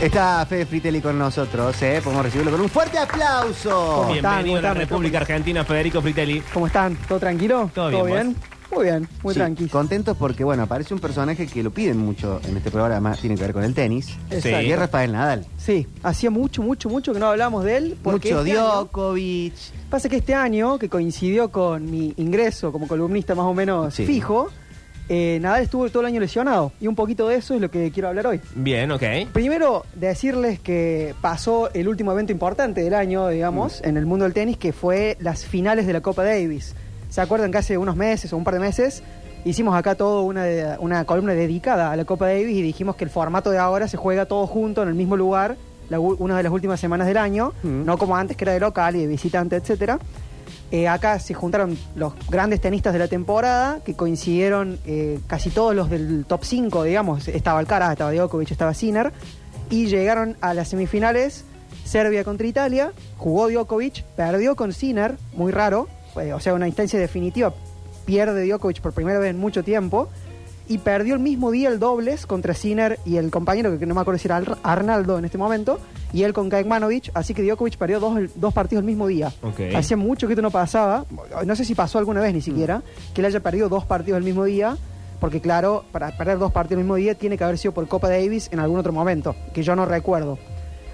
Está Fede Fritelli con nosotros, ¿eh? Podemos recibirlo con un fuerte aplauso. ¿Cómo están? Bienvenido a la. República Argentina, Federico Fritelli. ¿Cómo están? ¿Todo tranquilo? Todo bien, Muy bien, muy Sí, tranquilo. Contentos porque, bueno, aparece un personaje que lo piden mucho en este programa, además tiene que ver con el tenis. Exacto. Y es Rafael Nadal. Sí, hacía mucho, mucho, mucho que no hablamos de él. Porque Mucho este año- Djokovic. Pasa que este año, que coincidió con mi ingreso como columnista más o menos Sí. fijo, eh, Nadal estuvo todo el año lesionado. Y un poquito de eso es lo que quiero hablar hoy. Bien, ok. Primero, decirles que pasó el último evento importante del año, digamos, Mm. en el mundo del tenis, que fue las finales de la Copa Davis. ¿Se acuerdan que hace unos meses o un par de meses hicimos acá todo una, de- una columna dedicada a la Copa Davis y dijimos que el formato de ahora se juega todo junto en el mismo lugar, la una de las últimas semanas del año, Mm. no como antes que era de local y de visitante, etcétera. Eh, acá se juntaron los grandes tenistas de la temporada, que coincidieron eh, casi todos los del top 5, digamos. Estaba Alcaraz, estaba Djokovic, estaba Sinner. Y llegaron a las semifinales, Serbia contra Italia. Jugó Djokovic, perdió con Sinner, muy raro. eh, o sea, una instancia definitiva. Pierde Djokovic por primera vez en mucho tiempo. Y perdió el mismo día el dobles contra Sinner y el compañero, que no me acuerdo si era Ar- Arnaldo en este momento, y él con Kekmanovic. Así que Djokovic perdió dos, dos partidos el mismo día. Hacía mucho que esto no pasaba, no sé si pasó alguna vez ni siquiera, que él haya perdido dos partidos el mismo día, porque claro, para perder dos partidos el mismo día tiene que haber sido por Copa Davis en algún otro momento, que yo no recuerdo.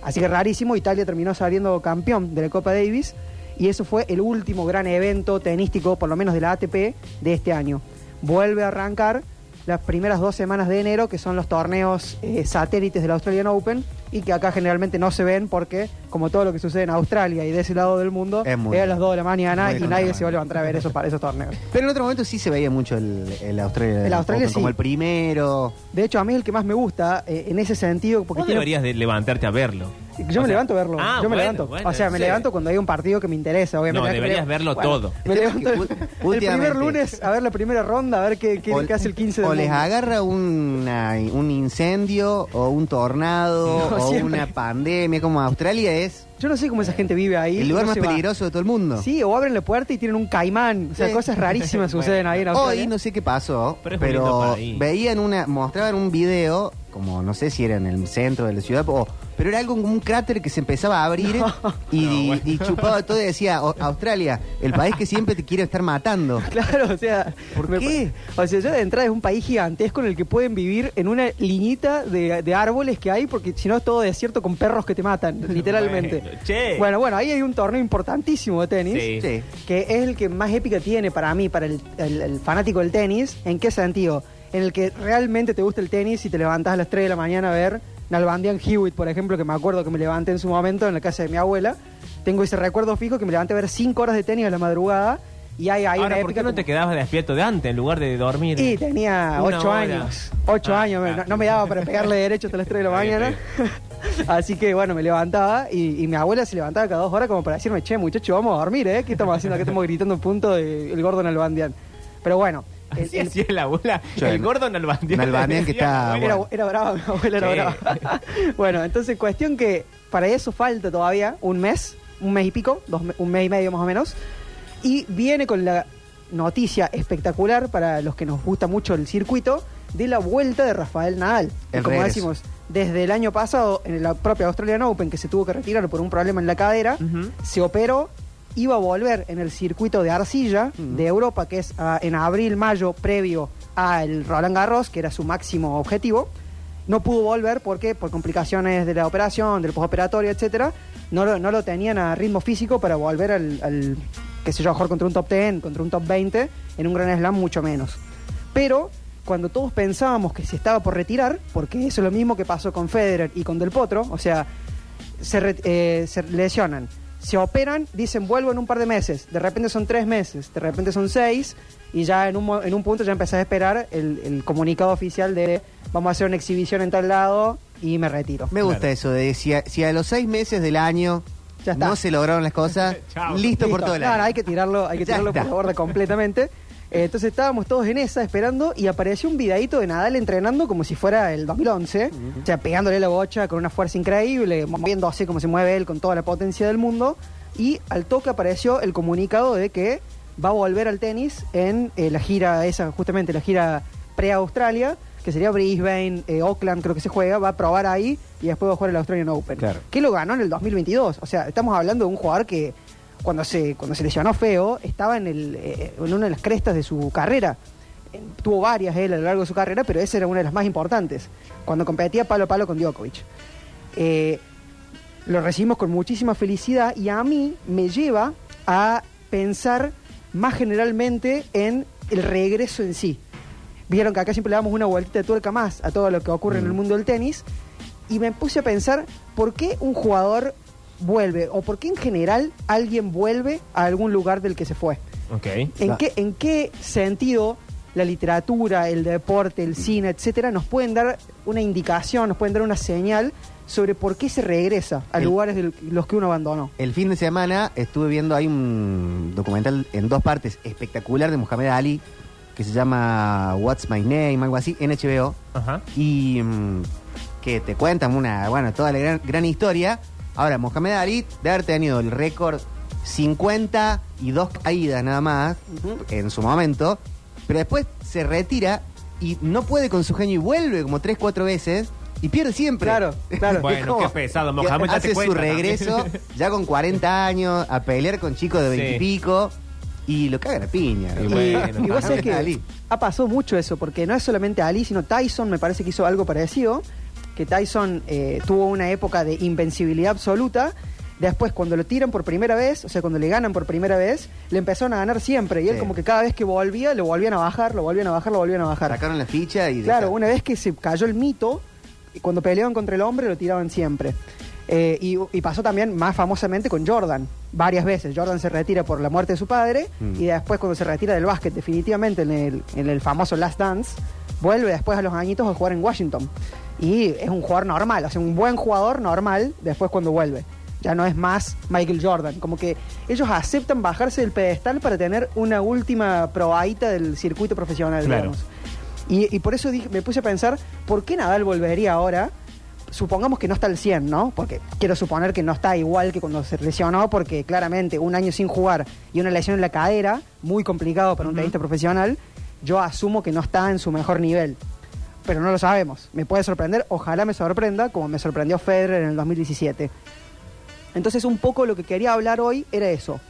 Así que rarísimo, Italia terminó saliendo campeón de la Copa Davis y eso fue el último gran evento tenístico, por lo menos de la ATP, de este año. Vuelve a arrancar las primeras dos semanas de enero, que son los torneos eh, satélites del Australian Open, y que acá generalmente no se ven porque, como todo lo que sucede en Australia y de ese lado del mundo, Es muy a las 2 de la mañana y nadie se va a levantar a ver eso para esos torneos. Pero en otro momento sí se veía mucho el, el Australia, El Australia Open como sí. el primero. De hecho, a mí es el que más me gusta eh, en ese sentido, porque Vos tiene- deberías de levantarte a verlo. Yo O me sea- levanto a verlo. Ah, yo me bueno, levanto. bueno, o sea, me sí. levanto cuando hay un partido que me interesa, obviamente. No, deberías verlo Bueno, todo. Me El levanto primer lunes a ver la primera ronda, a ver qué, qué, qué hace el 15 de o les agarra una- un incendio o un tornado No, o siempre. una pandemia como Australia es Yo no sé cómo esa gente vive ahí. el lugar no más peligroso de todo el mundo. Sí, o abren la puerta y tienen un caimán. O sea, Sí. cosas rarísimas suceden ahí en Australia. Hoy no sé qué pasó, Pero pero veían una, mostraban un video, como no sé si era en el centro de la ciudad, o- pero era algo como un cráter que se empezaba a abrir y, No, bueno. y chupaba todo y decía, "O- Australia, el país que siempre te quiere estar matando. Claro, o sea. ¿Por me- qué? O sea, ya de entrada es un país gigantesco en el que pueden vivir en una liñita de, de árboles que hay, porque si no es todo desierto con perros que te matan, literalmente. Bueno, che. Bueno, bueno, ahí hay un torneo importantísimo de tenis. Sí. Sí. que es el que más épica tiene para mí, para el, el- el fanático del tenis. ¿En qué sentido? En el que realmente te gusta el tenis y te levantás a las 3 de la mañana a ver Nalbandian Hewitt, por ejemplo, que me acuerdo que me levanté en su momento en la casa de mi abuela. Tengo ese recuerdo fijo que me levanté a ver 5 horas de tenis a la madrugada y hay, hay Ahora, una ¿por qué no como- te quedabas despierto de antes en lugar de dormir? y tenía Una 8 hora. años. 8 Ah, años, ah. no, no me daba para pegarle derecho hasta las 3 de la mañana. Así que bueno, me levantaba y, y mi abuela se levantaba cada dos horas como para decirme, che, muchacho, vamos a dormir, ¿eh? ¿Qué estamos haciendo? Acá estamos gritando un punto de el gordo Nalbandian. Pero bueno, el- Así el- hacía la abuela. Sí. el gordo Nalbandian. Nalbandian que está- era, era brava, mi abuela era brava. bueno, entonces cuestión que para eso falta todavía un mes, un mes y pico, dos un mes y medio más o menos. Y viene con la noticia espectacular para los que nos gusta mucho el circuito de la vuelta de Rafael Nadal. El como regreso. decimos, desde el año pasado, en la propia Australian Open, que se tuvo que retirar por un problema en la cadera, se operó, iba a volver en el circuito de arcilla de Europa, que es ah, en abril, mayo, previo al Roland Garros, que era su máximo objetivo. No pudo volver porque por complicaciones de la operación, del postoperatorio, etcétera, no lo, no lo tenían a ritmo físico para volver al, al qué sé yo, jugar contra un top 10, contra un top 20, en un Grand Slam mucho menos. Pero cuando todos pensábamos que se estaba por retirar, porque eso es lo mismo que pasó con Federer y con Del Potro, o sea, se, eh, se lesionan, se operan, dicen vuelvo en un par de meses, de repente son tres meses, de repente son seis, y ya en un, mo- en un punto ya empecé a esperar el, el comunicado oficial de vamos a hacer una exhibición en tal lado y me retiro. Me gusta Claro. eso de si a, si a los seis meses del año Ya está. no se lograron las cosas, listo, por todo el No, año. hay que tirarlo, hay que Ya tirarlo por está. la borda completamente. Eh, entonces estábamos todos en esa esperando y apareció un videito de Nadal entrenando como si fuera el 2011, o sea, pegándole la bocha con una fuerza increíble, moviéndose como se mueve él con toda la potencia del mundo. Y al toque apareció el comunicado de que va a volver al tenis en eh, la gira esa, justamente la gira pre-Australia, que sería Brisbane, eh, Auckland, creo que se juega, va a probar ahí y después va a jugar el Australian Open. Claro. Que lo ganó en el 2022. O sea, estamos hablando de un jugador que cuando se, cuando se lesionó feo, estaba en, el, eh, en una de las crestas de su carrera. Tuvo varias él a lo largo de su carrera, pero esa era una de las más importantes. Cuando competía palo a palo con Djokovic. Eh, lo recibimos con muchísima felicidad y a mí me lleva a pensar más generalmente en el regreso en sí. Vieron que acá siempre le damos una vueltita de tuerca más a todo lo que ocurre en el mundo del tenis y me puse a pensar por qué un jugador vuelve o por qué en general alguien vuelve a algún lugar del que se fue. Ok. ¿En, qué, ¿En qué sentido la literatura, el deporte, el cine, etcétera, nos pueden dar una indicación, nos pueden dar una señal sobre por qué se regresa a El- lugares de los que uno abandonó? El fin de semana estuve viendo, hay un documental en dos partes espectacular de Muhammad Ali, que se llama What's My Name, algo así, en HBO. Ajá. y mm, que te cuentan una, bueno, toda la gran, gran historia. Ahora, Mohamed Ali de haber tenido el récord 50 y dos caídas nada más en su momento, pero después se retira y no puede con su genio y vuelve como 3, 4 veces y pierde siempre. Claro, claro. Bueno, qué pesado, Mohamed, date hace su cuenta regreso ya con 40 años a pelear con chicos de 20 y Sí. pico y lo cagan a piña. Y Y, bueno, y vos sabés que Ali. ha pasado mucho eso, porque no es solamente Ali, sino Tyson me parece que hizo algo parecido, que Tyson eh, tuvo una época de invencibilidad absoluta, después cuando lo tiran por primera vez, o sea, cuando le ganan por primera vez, le empezaron a ganar siempre, y él Sí. como que cada vez que volvía, lo volvían a bajar, lo volvían a bajar, lo volvían a bajar. Sacaron la ficha y... Claro, una vez que se cayó el mito, cuando peleaban contra el hombre lo tiraban siempre. Eh, y, y pasó también más famosamente con Jordan, varias veces. Jordan se retira por la muerte de su padre Mm. y después cuando se retira del básquet definitivamente en el, en el famoso Last Dance, vuelve después a los añitos a jugar en Washington. Y es un jugador normal, o sea, un buen jugador normal después cuando vuelve. Ya no es más Michael Jordan. Como que ellos aceptan bajarse del pedestal para tener una última probadita del circuito profesional, Claro. digamos. Y, y por eso dije- me puse a pensar, ¿por qué Nadal volvería ahora? Supongamos que no está al 100, ¿no? Porque quiero suponer que no está igual que cuando se lesionó, porque claramente un año sin jugar y una lesión en la cadera, muy complicado para un tenista profesional, yo asumo que no está en su mejor nivel. Pero no lo sabemos. Me puede sorprender, ojalá me sorprenda, como me sorprendió Federer en el 2017. Entonces un poco lo que quería hablar hoy era eso.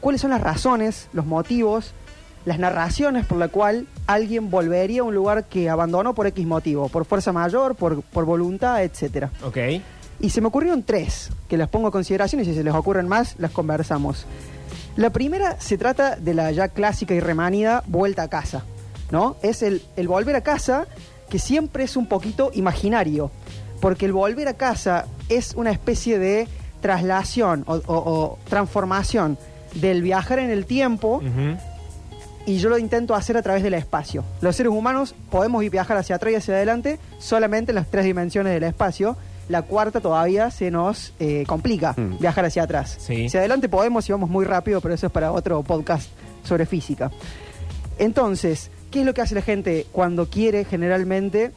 ¿Cuáles son las razones, los motivos, las narraciones por la cual alguien volvería a un lugar que abandonó por X motivo? Por fuerza mayor, por, por voluntad, etcétera. Ok. Y se me ocurrieron tres, que las pongo a consideración y si se les ocurren más, las conversamos. La primera se trata de la ya clásica y remanida vuelta a casa, ¿no? Es el, el volver a casa que siempre es un poquito imaginario, porque el volver a casa es una especie de traslación o, o- o transformación del viajar en el tiempo y yo lo intento hacer a través del espacio. Los seres humanos podemos viajar hacia atrás y hacia adelante solamente en las tres dimensiones del espacio. La cuarta todavía se nos eh, complica Mm. viajar hacia atrás. Sí. Hacia adelante podemos y vamos muy rápido, pero eso es para otro podcast sobre física. Entonces, ¿qué es lo que hace la gente cuando quiere generalmente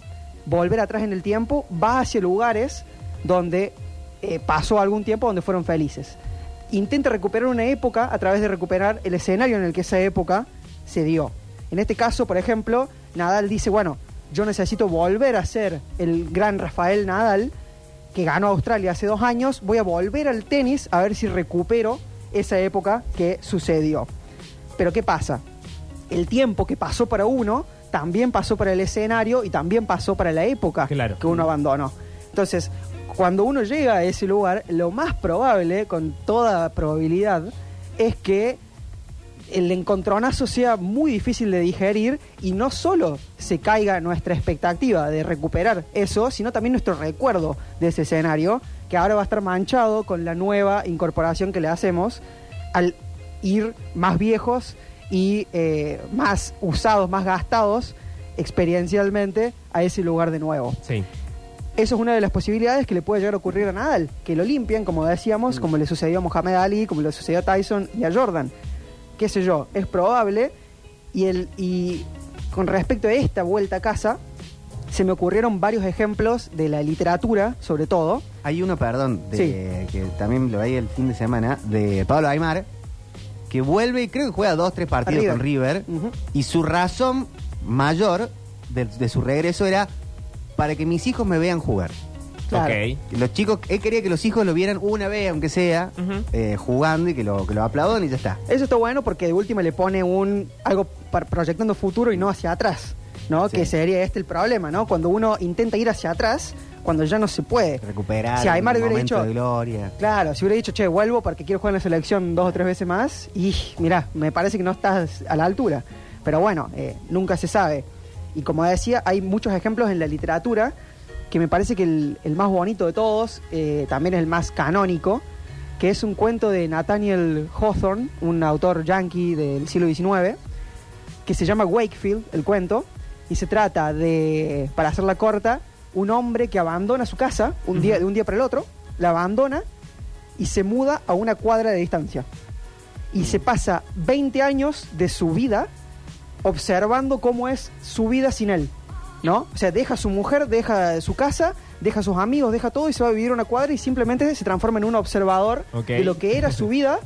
volver atrás en el tiempo? Va hacia lugares donde eh, pasó algún tiempo donde fueron felices. Intenta recuperar una época a través de recuperar el escenario en el que esa época se dio. En este caso, por ejemplo, Nadal dice, bueno, yo necesito volver a ser el gran Rafael Nadal, que ganó Australia hace dos años, voy a volver al tenis a ver si recupero esa época que sucedió. Pero ¿qué pasa? El tiempo que pasó para uno también pasó para el escenario y también pasó para la época Claro. que uno abandonó. Entonces, cuando uno llega a ese lugar, lo más probable, con toda probabilidad, es que el encontronazo sea muy difícil de digerir y no solo se caiga nuestra expectativa de recuperar eso, sino también nuestro recuerdo de ese escenario, que ahora va a estar manchado con la nueva incorporación que le hacemos al ir más viejos y eh, más usados, más gastados experiencialmente a ese lugar de nuevo. Sí. Eso es una de las posibilidades que le puede llegar a ocurrir a Nadal, que lo limpian, como decíamos, como le sucedió a Mohamed Ali, como le sucedió a Tyson y a Jordan. Qué sé yo, es probable. Y, el, y con respecto a esta vuelta a casa, se me ocurrieron varios ejemplos de la literatura, sobre todo. Hay uno, perdón, de, que también lo veía el fin de semana, de Pablo Aymar, que vuelve y creo que juega dos, tres partidos River. con River, y su razón mayor de, de su regreso era para que mis hijos me vean jugar. Claro. Los chicos, él quería que los hijos lo vieran una vez, aunque sea, eh, jugando y que lo, que lo aplaudan y ya está. Eso está bueno porque de última le pone un algo para- proyectando futuro y no hacia atrás, ¿no? Sí. Que sería este el problema, ¿no? Cuando uno intenta ir hacia atrás, cuando ya no se puede. Recuperar Si Aymar hubiera dicho- de gloria. Claro, si hubiera dicho, che, vuelvo porque quiero jugar en la selección dos o tres veces más, y mirá, me parece que no estás a la altura. Pero bueno, eh, nunca se sabe. Y como decía, hay muchos ejemplos en la literatura que me parece que el, el más bonito de todos, eh, también es el más canónico, que es un cuento de Nathaniel Hawthorne, un autor yankee del siglo XIX, que se llama Wakefield, el cuento, y se trata de, para hacerla corta, un hombre que abandona su casa un día, de un día para el otro, la abandona y se muda a una cuadra de distancia. Y se pasa 20 años de su vida observando cómo es su vida sin él. ¿No? O sea, deja a su mujer, deja su casa, deja a sus amigos, deja todo y se va a vivir a una cuadra y simplemente se transforma en un observador de lo que era su vida,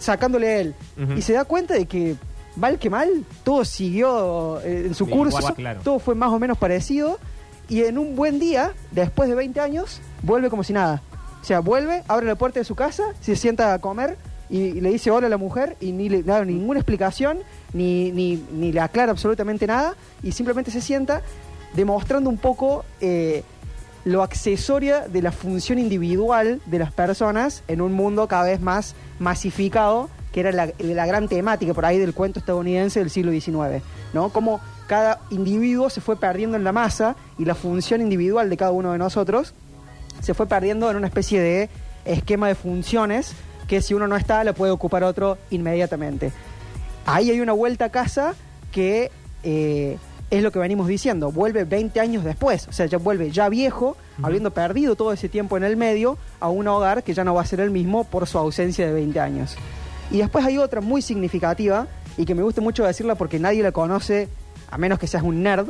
sacándole a él. Y se da cuenta de que, mal que mal, todo siguió eh, en su curso, claro. todo fue más o menos parecido. Y en un buen día, después de 20 años, vuelve como si nada. O sea, vuelve, abre la puerta de su casa, se sienta a comer y, le dice hola a la mujer y ni le da ninguna explicación, ni, ni, ni le aclara absolutamente nada y simplemente se sienta demostrando un poco eh, lo accesoria de la función individual de las personas en un mundo cada vez más masificado, que era la, la gran temática por ahí del cuento estadounidense del siglo XIX, ¿no? Como cada individuo se fue perdiendo en la masa y la función individual de cada uno de nosotros se fue perdiendo en una especie de esquema de funciones que si uno no está la puede ocupar otro inmediatamente. Ahí hay una vuelta a casa que eh, es lo que venimos diciendo, vuelve 20 años después, o sea, ya vuelve ya viejo, habiendo perdido todo ese tiempo en el medio, a un hogar que ya no va a ser el mismo por su ausencia de 20 años. Y después hay otra muy significativa y que me gusta mucho decirla porque nadie la conoce, a menos que seas un nerd,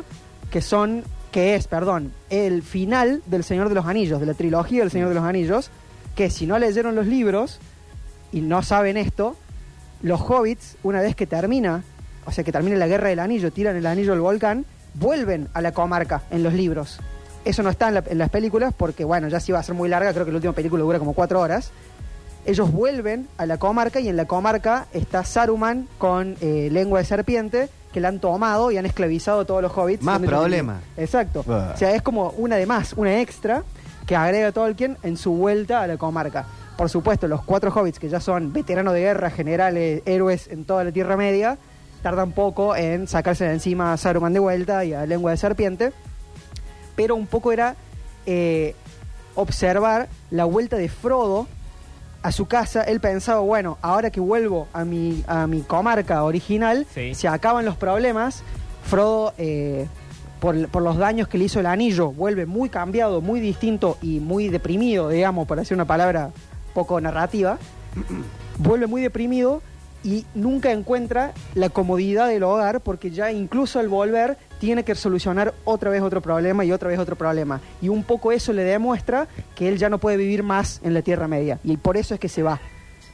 que son, que es, perdón, el final del Señor de los Anillos, de la trilogía del Señor de los Anillos, que si no leyeron los libros y no saben esto, los hobbits, una vez que termina, o sea, que termina la guerra del anillo, tiran el anillo al volcán, vuelven a la comarca en los libros. Eso no está en, en las películas porque, bueno, ya sí va a ser muy larga, creo que la última película dura como cuatro horas. Ellos vuelven a la comarca y en la comarca está Saruman con eh, lengua de serpiente que la han tomado y han esclavizado a todos los hobbits. Más problema. Exacto. Bah. O sea, es como una de más, una extra que agrega Tolkien en su vuelta a la comarca. Por supuesto, los cuatro hobbits que ya son veteranos de guerra, generales, héroes en toda la Tierra Media, tardan poco en sacarse de encima a Saruman de vuelta y a Lengua de Serpiente. Pero un poco era eh, observar la vuelta de Frodo a su casa. Él pensaba, bueno, ahora que vuelvo a mi, a mi comarca original, Sí. se acaban los problemas. Frodo, eh, por, por los daños que le hizo el anillo, vuelve muy cambiado, muy distinto y muy deprimido, digamos, para hacer una palabra poco narrativa. vuelve muy deprimido y nunca encuentra la comodidad del hogar porque ya incluso al volver tiene que solucionar otra vez otro problema y otra vez otro problema. Y un poco eso le demuestra que él ya no puede vivir más en la Tierra Media y por eso es que se va.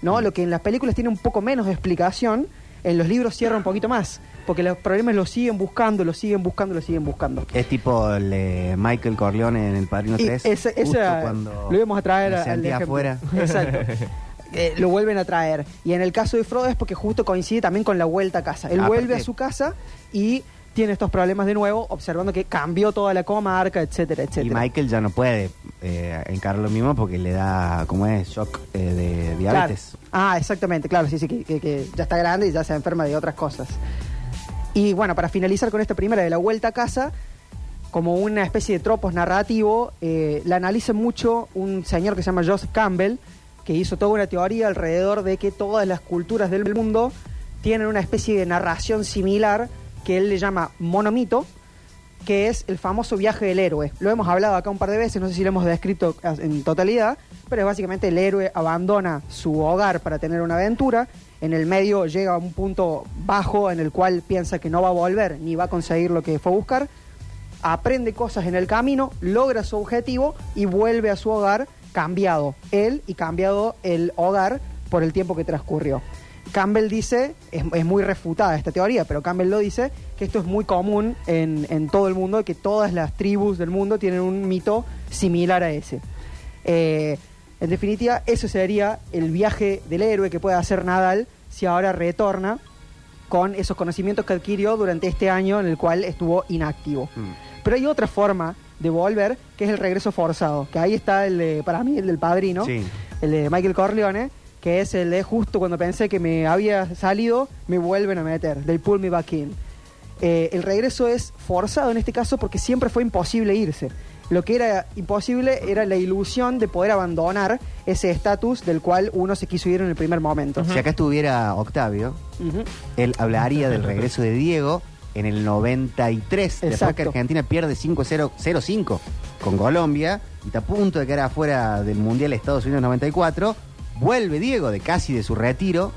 ¿no? Lo que en las películas tiene un poco menos de explicación, en los libros cierra un poquito más, porque los problemas los siguen buscando, los siguen buscando, los siguen buscando. Es tipo el de Michael Corleone en El Padrino Y 3. ese- justo esa- cuando lo íbamos a traer al afuera. Exacto. Eh, lo vuelven a traer. Y en el caso de Frodo es porque justo coincide también con la vuelta a casa. Él Ah, vuelve a su casa y tiene estos problemas de nuevo, observando que cambió toda la comarca, etcétera, Y etcétera. Michael ya no puede eh, encarar lo mismo porque le da, como es, shock eh, de Claro. diabetes. Ah, exactamente, claro, sí, sí, que, que- que ya está grande y ya se enferma de otras cosas. Y bueno, para finalizar con esta primera de la vuelta a casa, como una especie de tropos narrativo, eh, la analiza mucho un señor que se llama Joseph Campbell, que hizo toda una teoría alrededor de que todas las culturas del mundo tienen una especie de narración similar que él le llama monomito, que es el famoso viaje del héroe. Lo hemos hablado acá un par de veces, no sé si lo hemos descrito en totalidad, pero es básicamente el héroe abandona su hogar para tener una aventura, en el medio llega a un punto bajo en el cual piensa que no va a volver ni va a conseguir lo que fue a buscar, aprende cosas en el camino, logra su objetivo y vuelve a su hogar cambiado, él y cambiado el hogar por el tiempo que transcurrió. Campbell dice, es, es muy refutada esta teoría, pero Campbell lo dice, que esto es muy común en, en todo el mundo, que todas las tribus del mundo tienen un mito similar a ese. Eh, en definitiva, eso sería el viaje del héroe que puede hacer Nadal si ahora retorna con esos conocimientos que adquirió durante este año en el cual estuvo inactivo. Mm. Pero hay otra forma de volver, que es el regreso forzado, que ahí está el de, para mí, el del padrino, Sí. el de Michael Corleone, que es el de justo cuando pensé que me había salido, me vuelven a meter, they pull me back in. Eh, el regreso es forzado en este caso porque siempre fue imposible irse. Lo que era imposible era la ilusión de poder abandonar ese estatus del cual uno se quiso ir en el primer momento. Si acá estuviera Octavio, él hablaría del regreso de Diego en el 93, después que Exacto. Argentina pierde 5-0-0-5 con Colombia y está a punto de quedar afuera del Mundial de Estados Unidos 94. Vuelve Diego de casi de su retiro,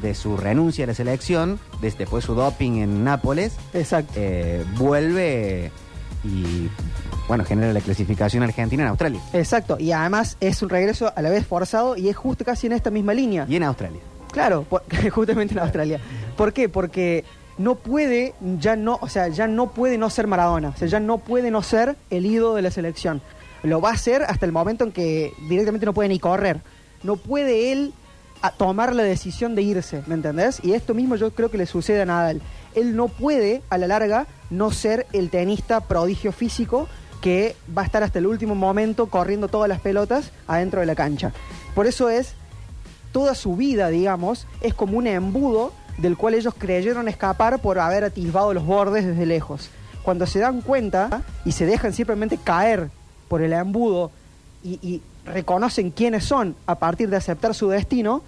de su renuncia a la selección, de- después su doping en Nápoles. Exacto. eh, vuelve y bueno, genera la clasificación argentina en Australia. Exacto. Y además es un regreso a la vez forzado y es justo casi en esta misma línea. Y en Australia. Claro, por- justamente en Australia. ¿Por qué? Porque no puede ya no, o sea, ya no puede no ser Maradona, o sea, ya no puede no ser el ídolo de la selección. Lo va a hacer hasta el momento en que directamente no puede ni correr. No puede él a- tomar la decisión de irse, ¿me entendés? Y esto mismo yo creo que le sucede a Nadal. Él no puede, a la larga, no ser el tenista prodigio físico que va a estar hasta el último momento corriendo todas las pelotas adentro de la cancha. Por eso es toda su vida, digamos, es como un embudo del cual ellos creyeron escapar por haber atisbado los bordes desde lejos. Cuando se dan cuenta y se dejan simplemente caer por el embudo y reconocen quiénes son a partir de aceptar su destino,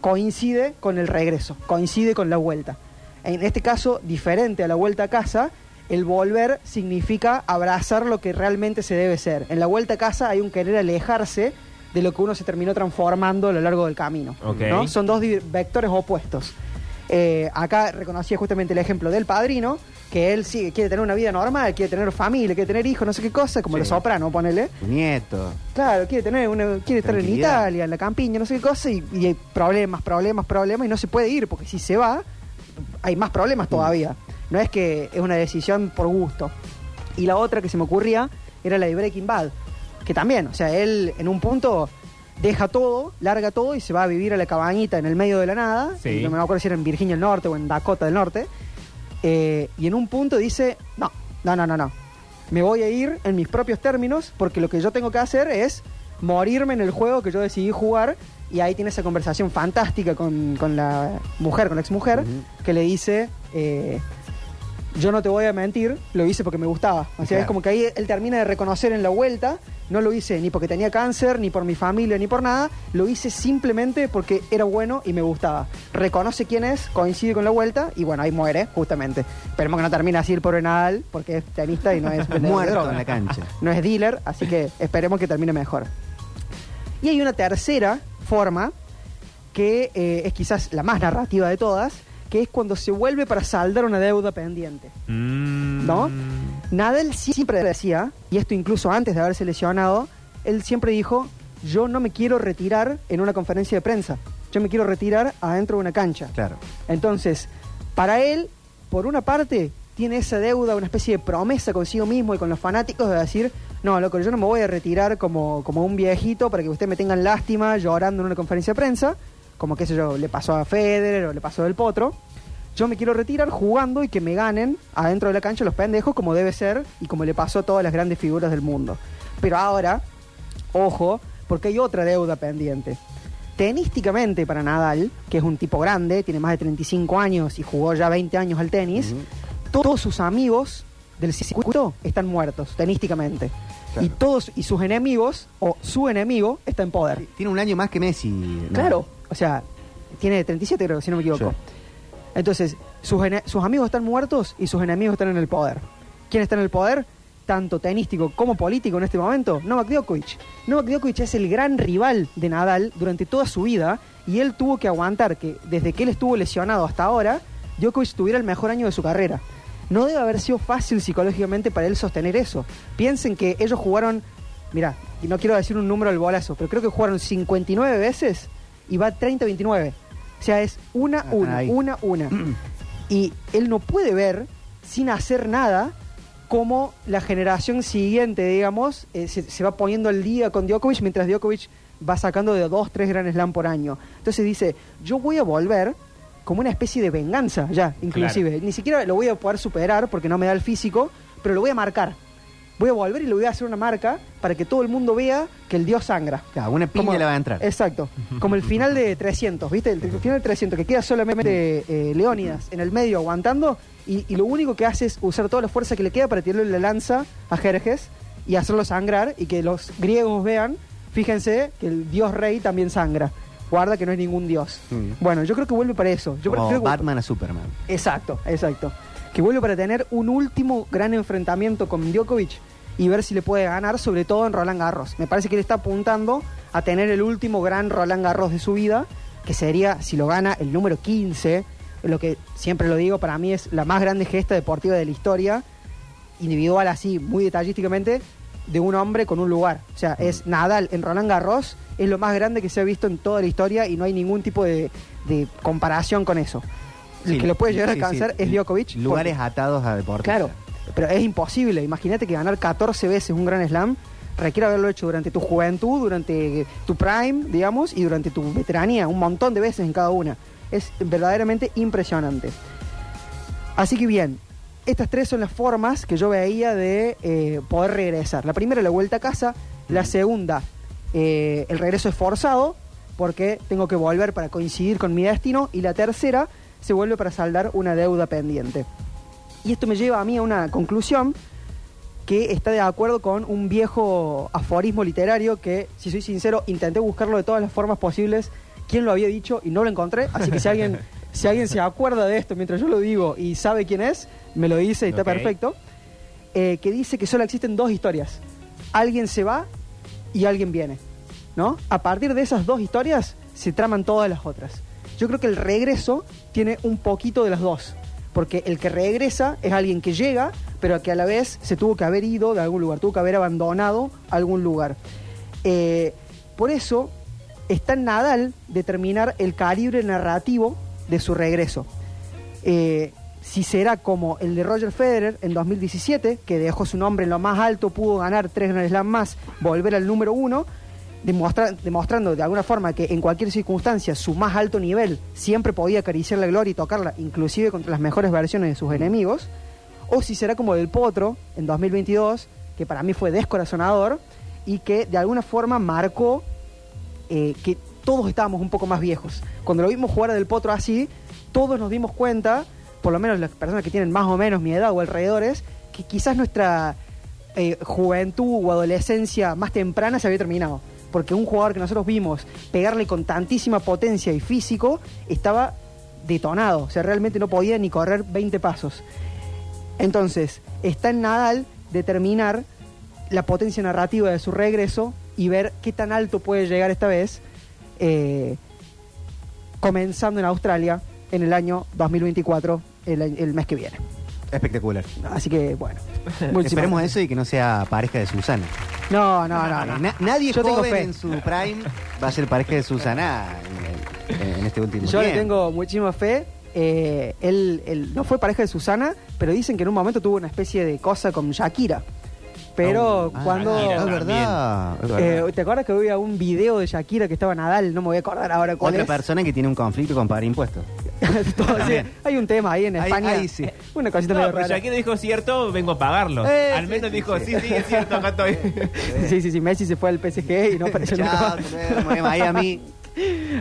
coincide con el regreso, coincide con la vuelta. En este caso, diferente a la vuelta a casa, el volver significa abrazar lo que realmente se debe ser. En la vuelta a casa hay un querer alejarse de lo que uno se terminó transformando a lo largo del camino. Son dos vectores opuestos. Eh, acá reconocía justamente el ejemplo del padrino, que él sí quiere tener una vida normal, quiere tener familia, quiere tener hijos, no sé qué cosa, como Sí. los soprano, ponele. Nieto. Claro, quiere tener una, quiere estar en Tranquilidad. Italia, en la campiña, no sé qué cosa, y, y hay problemas, problemas, problemas, y no se puede ir, porque si se va, hay más problemas todavía. No es que es una decisión por gusto. Y la otra que se me ocurría era la de Breaking Bad, que también, o sea, él en un punto deja todo, larga todo y se va a vivir a la cabañita en el medio de la nada, Sí. no me acuerdo si era en Virginia del Norte o en Dakota del Norte, eh, y en un punto dice, no, no, no, no, no, me voy a ir en mis propios términos porque lo que yo tengo que hacer es morirme en el juego que yo decidí jugar y ahí tiene esa conversación fantástica con, con la mujer, con la exmujer, Ujú. que le dice, eh, yo no te voy a mentir, lo hice porque me gustaba. O sea, Claro. es como que ahí él termina de reconocer en la vuelta, no lo hice ni porque tenía cáncer, ni por mi familia, ni por nada, lo hice simplemente porque era bueno y me gustaba. Reconoce quién es, coincide con la vuelta y bueno, ahí muere, justamente. Esperemos que no termine así el pobre Nadal, porque es tenista y no es Muerto en la cancha. No es dealer, así que esperemos que termine mejor. Y hay una tercera forma, que eh, es quizás la más narrativa de todas, que es cuando se vuelve para saldar una deuda pendiente. Mm. ¿No? Nadal siempre decía, y esto incluso antes de haberse lesionado, él siempre dijo, yo no me quiero retirar en una conferencia de prensa, yo me quiero retirar adentro de una cancha. Claro. Entonces, para él, por una parte, tiene esa deuda, una especie de promesa consigo mismo y con los fanáticos de decir, no, loco, yo no me voy a retirar como, como un viejito para que ustedes me tengan lástima llorando en una conferencia de prensa, como que eso yo le pasó a Federer o le pasó del Potro. Yo me quiero retirar jugando y que me ganen adentro de la cancha los pendejos como debe ser y como le pasó a todas las grandes figuras del mundo. Pero ahora, ojo, porque hay otra deuda pendiente. Tenísticamente para Nadal, que es un tipo grande, tiene más de 35 años y jugó ya 20 años al tenis, todos sus amigos del circuito están muertos, tenísticamente. Claro. Y todos y sus enemigos, o su enemigo, está en poder. Tiene un año más que Messi. ¿no? Claro, o sea, tiene 37 creo, si no me equivoco. Sí. Entonces, sus, sus amigos están muertos y sus enemigos están en el poder. ¿Quién está en el poder? Tanto tenístico como político en este momento, Novak Djokovic. Novak Djokovic es el gran rival de Nadal durante toda su vida y él tuvo que aguantar que desde que él estuvo lesionado hasta ahora, Djokovic tuviera el mejor año de su carrera. No debe haber sido fácil psicológicamente para él sostener eso. Piensen que ellos jugaron, mira, y no quiero decir un número al bolazo, pero creo que jugaron 59 veces y va 30-29. O sea, es una, Ah, una, ahí. una, una. y él no puede ver, sin hacer nada, cómo la generación siguiente, digamos, eh, se, se va poniendo al día con Djokovic, mientras Djokovic va sacando de dos, tres Grand Slam por año. Entonces dice, yo voy a volver como una especie de venganza, ya, inclusive. Ni siquiera lo voy a poder superar porque no me da el físico, pero lo voy a marcar. Voy a volver y le voy a hacer una marca para que todo el mundo vea que el dios sangra. Claro, una piña Como- le va a entrar. Exacto. Como el final de 300, ¿viste? El, final de 300, que queda solamente eh, Leónidas en el medio aguantando y, y lo único que hace es usar toda la fuerza que le queda para tirarle la lanza a Jerjes y hacerlo sangrar y que los griegos vean, fíjense, que el dios rey también sangra. Guarda que no es ningún dios. Mm. Bueno, yo creo que vuelve para eso. Yo Como creo que- Batman a Superman. Exacto, exacto. Que vuelve para tener un último gran enfrentamiento con Djokovic y ver si le puede ganar, sobre todo en Roland Garros. Me parece que él está apuntando a tener el último gran Roland Garros de su vida, que sería, si lo gana, el número 15, lo que siempre lo digo, para mí es la más grande gesta deportiva de la historia, individual así, muy detallísticamente, de un hombre con un lugar. O sea, es Nadal en Roland Garros, es lo más grande que se ha visto en toda la historia y no hay ningún tipo de, de comparación con eso. El que lo puede llegar a alcanzar es Djokovic. Lugares porque- atados a deportes. Claro, pero es imposible. Imagínate que ganar 14 veces un Gran Slam requiere haberlo hecho durante tu juventud, durante tu prime, digamos, y durante tu veteranía, un montón de veces en cada una. Es verdaderamente impresionante. Así que bien, estas tres son las formas que yo veía de eh, poder regresar. La primera, la vuelta a casa. La segunda, eh, el regreso esforzado, porque tengo que volver para coincidir con mi destino. Y la tercera, se vuelve para saldar una deuda pendiente. Y esto me lleva a mí a una conclusión que está de acuerdo con un viejo aforismo literario que, si soy sincero, intenté buscarlo de todas las formas posibles. ¿Quién lo había dicho? Y no lo encontré. Así que si alguien, si alguien se acuerda de esto mientras yo lo digo y sabe quién es, me lo dice y está perfecto. Eh, que dice que solo existen dos historias. Alguien se va y alguien viene. ¿No? A partir de esas dos historias se traman todas las otras. Yo creo que el regreso tiene un poquito de las dos. Porque el que regresa es alguien que llega, pero que a la vez se tuvo que haber ido de algún lugar, tuvo que haber abandonado algún lugar. Eh, por eso está en Nadal determinar el calibre narrativo de su regreso. Eh, si será como el de Roger Federer en 2017, que dejó su nombre en lo más alto, pudo ganar tres Grand Slam más, volver al número uno, demostra- demostrando de alguna forma que en cualquier circunstancia su más alto nivel siempre podía acariciar la gloria y tocarla, inclusive contra las mejores versiones de sus enemigos, o si será como del Potro en 2022, que para mí fue descorazonador y que de alguna forma marcó eh, que todos estábamos un poco más viejos. Cuando lo vimos jugar Del Potro así, todos nos dimos cuenta, por lo menos las personas que tienen más o menos mi edad o alrededores, que quizás nuestra eh, juventud o adolescencia más temprana se había terminado. Porque un jugador que nosotros vimos pegarle con tantísima potencia y físico estaba detonado. O sea, realmente no podía ni correr 20 pasos. Entonces, está en Nadal determinar la potencia narrativa de su regreso y ver qué tan alto puede llegar esta vez, eh, comenzando en Australia en el año 2024, el, el mes que viene. Espectacular. Así que, bueno. Esperemos eso y que no sea pareja de Susana. No, no, no. no. Na- nadie Yo tengo joven fe. en su prime va a ser pareja de Susana en, en- en este último Yo le tiempo. tengo muchísima fe. Eh, él, él no fue pareja de Susana, pero dicen que en un momento tuvo una especie de cosa con Shakira. Pero Ah, cuando... Shakira es verdad. es verdad. Eh, ¿Te acuerdas que había un video de Shakira que estaba Nadal? No me voy a acordar ahora cuál Otra es. persona que tiene un conflicto con pagar impuestos. Todo así. Hay un tema ahí en Ahí- España. ahí sí. Una cosita No, medio pero rara. Shakira dijo cierto, vengo a pagarlo. Eh, Al sí, menos sí, dijo, sí. sí, sí, es cierto, acá estoy. Sí, sí, sí. Messi se fue al PSG y no apareció nunca Chao, más. hasta luego, Miami.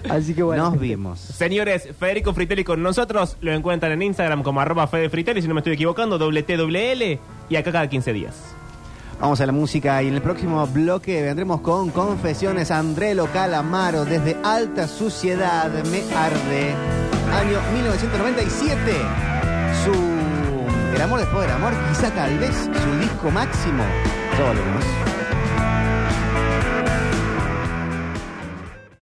Así que bueno. Nos vimos. Señores, Federico Fritelli con nosotros. Lo encuentran en Instagram como arroba Fede Fritelli, si no me estoy equivocando, doble T, doble L. Y acá cada 15 días. Vamos a la música y en el próximo bloque vendremos con Confesiones Andrelo Calamaro desde Alta Suciedad Me Arde, año 1997. Su El amor después del amor, quizá tal vez su disco máximo. Ya volvemos.